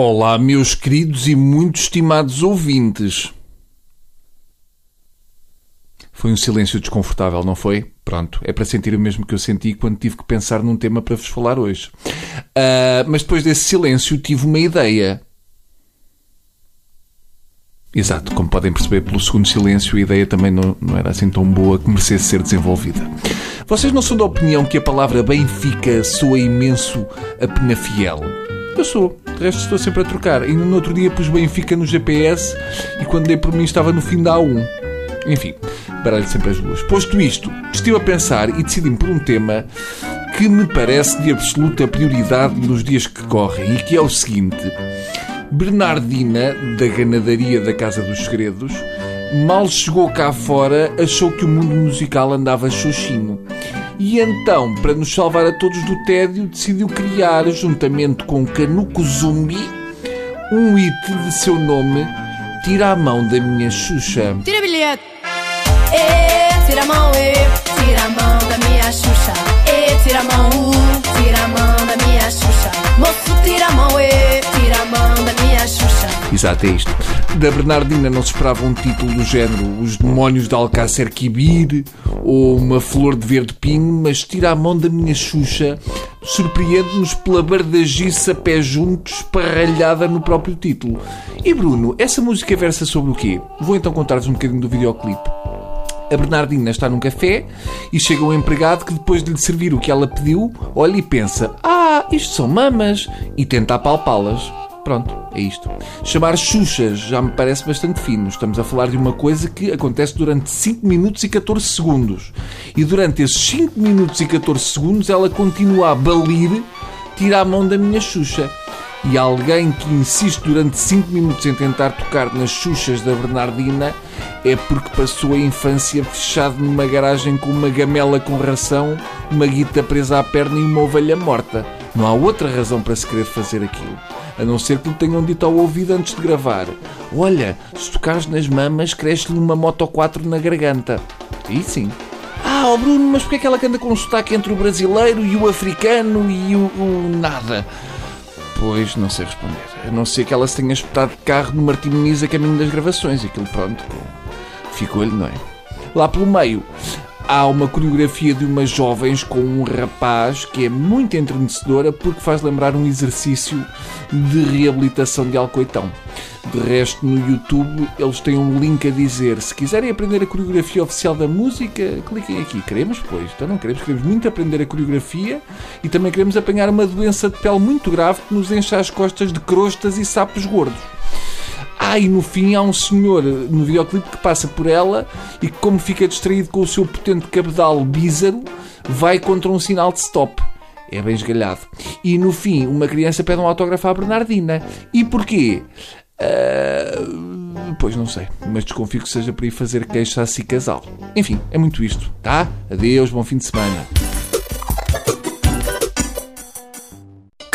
Olá, meus queridos e muito estimados ouvintes. Foi um silêncio desconfortável, não foi? Pronto, é para sentir o mesmo que eu senti quando tive que pensar num tema para vos falar hoje. Uh, mas depois desse silêncio tive uma ideia. Exato, como podem perceber pelo segundo silêncio, a ideia também não, não era assim tão boa que merecesse ser desenvolvida. Vocês não são da opinião que a palavra Benfica soa imenso a Penafiel? Eu sou. De resto estou sempre a trocar. E no outro dia pus Benfica no GPS e quando dei por mim estava no fim da A1. Enfim, baralho sempre as duas. Posto isto, estive a pensar e decidi-me por um tema que me parece de absoluta prioridade nos dias que correm e que é o seguinte. Bernardina, da ganadaria da Casa dos Segredos, mal chegou cá fora, achou que o mundo musical andava xoxinho e então, para nos salvar a todos do tédio, decidiu criar, juntamente com Canuco Zumbi, um hit de seu nome, Tira a Mão da Minha Xuxa. Tira bilhete! E, tira a mão, e, tira a mão da minha Xuxa. E, tira a mão, uh, Exato, é isto. Da Bernardina não se esperava um título do género Os Demónios de Alcácer Quibir ou Uma Flor de Verde Pinho, mas tira a mão da minha Xuxa, surpreende-nos pela bardagiça pé juntos, esparralhada no próprio título. E Bruno, essa música versa sobre o quê? Vou então contar-vos um bocadinho do videoclipe. A Bernardina está num café e chega um empregado que, depois de lhe servir o que ela pediu, olha e pensa: Ah, isto são mamas! e tenta apalpá-las. Pronto, é isto. Chamar Xuxas já me parece bastante fino. Estamos a falar de uma coisa que acontece durante 5 minutos e 14 segundos. E durante esses 5 minutos e 14 segundos ela continua a balir, tira a mão da minha Xuxa. E alguém que insiste durante 5 minutos em tentar tocar nas Xuxas da Bernardina é porque passou a infância fechado numa garagem com uma gamela com ração, uma guita presa à perna e uma ovelha morta. Não há outra razão para se querer fazer aquilo. A não ser que lhe tenham dito ao ouvido antes de gravar: Olha, se tocares nas mamas, cresce-lhe uma Moto 4 na garganta. E sim. Ah, oh Bruno, mas porquê é que ela anda com um sotaque entre o brasileiro e o africano e o, o nada? Pois, não sei responder. A não ser que ela se tenha espetado de carro no Martim a caminho das gravações. Aquilo, pronto, ficou-lhe, não é? Lá pelo meio, há uma coreografia de umas jovens com um rapaz que é muito entrenecedora porque faz lembrar um exercício de reabilitação de Alcoitão. De resto, no YouTube, eles têm um link a dizer: se quiserem aprender a coreografia oficial da música, cliquem aqui. Queremos, pois. Então não queremos. Queremos muito aprender a coreografia e também queremos apanhar uma doença de pele muito grave que nos enche as costas de crostas e sapos gordos. Ah, e no fim há um senhor no videoclipe que passa por ela e que, como fica distraído com o seu potente cabedal bízaro, vai contra um sinal de stop. É bem esgalhado. E no fim, uma criança pede um autógrafo à Bernardina. E porquê? Uh, pois não sei, mas desconfio que seja para ir fazer queixa a si casal. Enfim, é muito isto, tá? Adeus, bom fim de semana.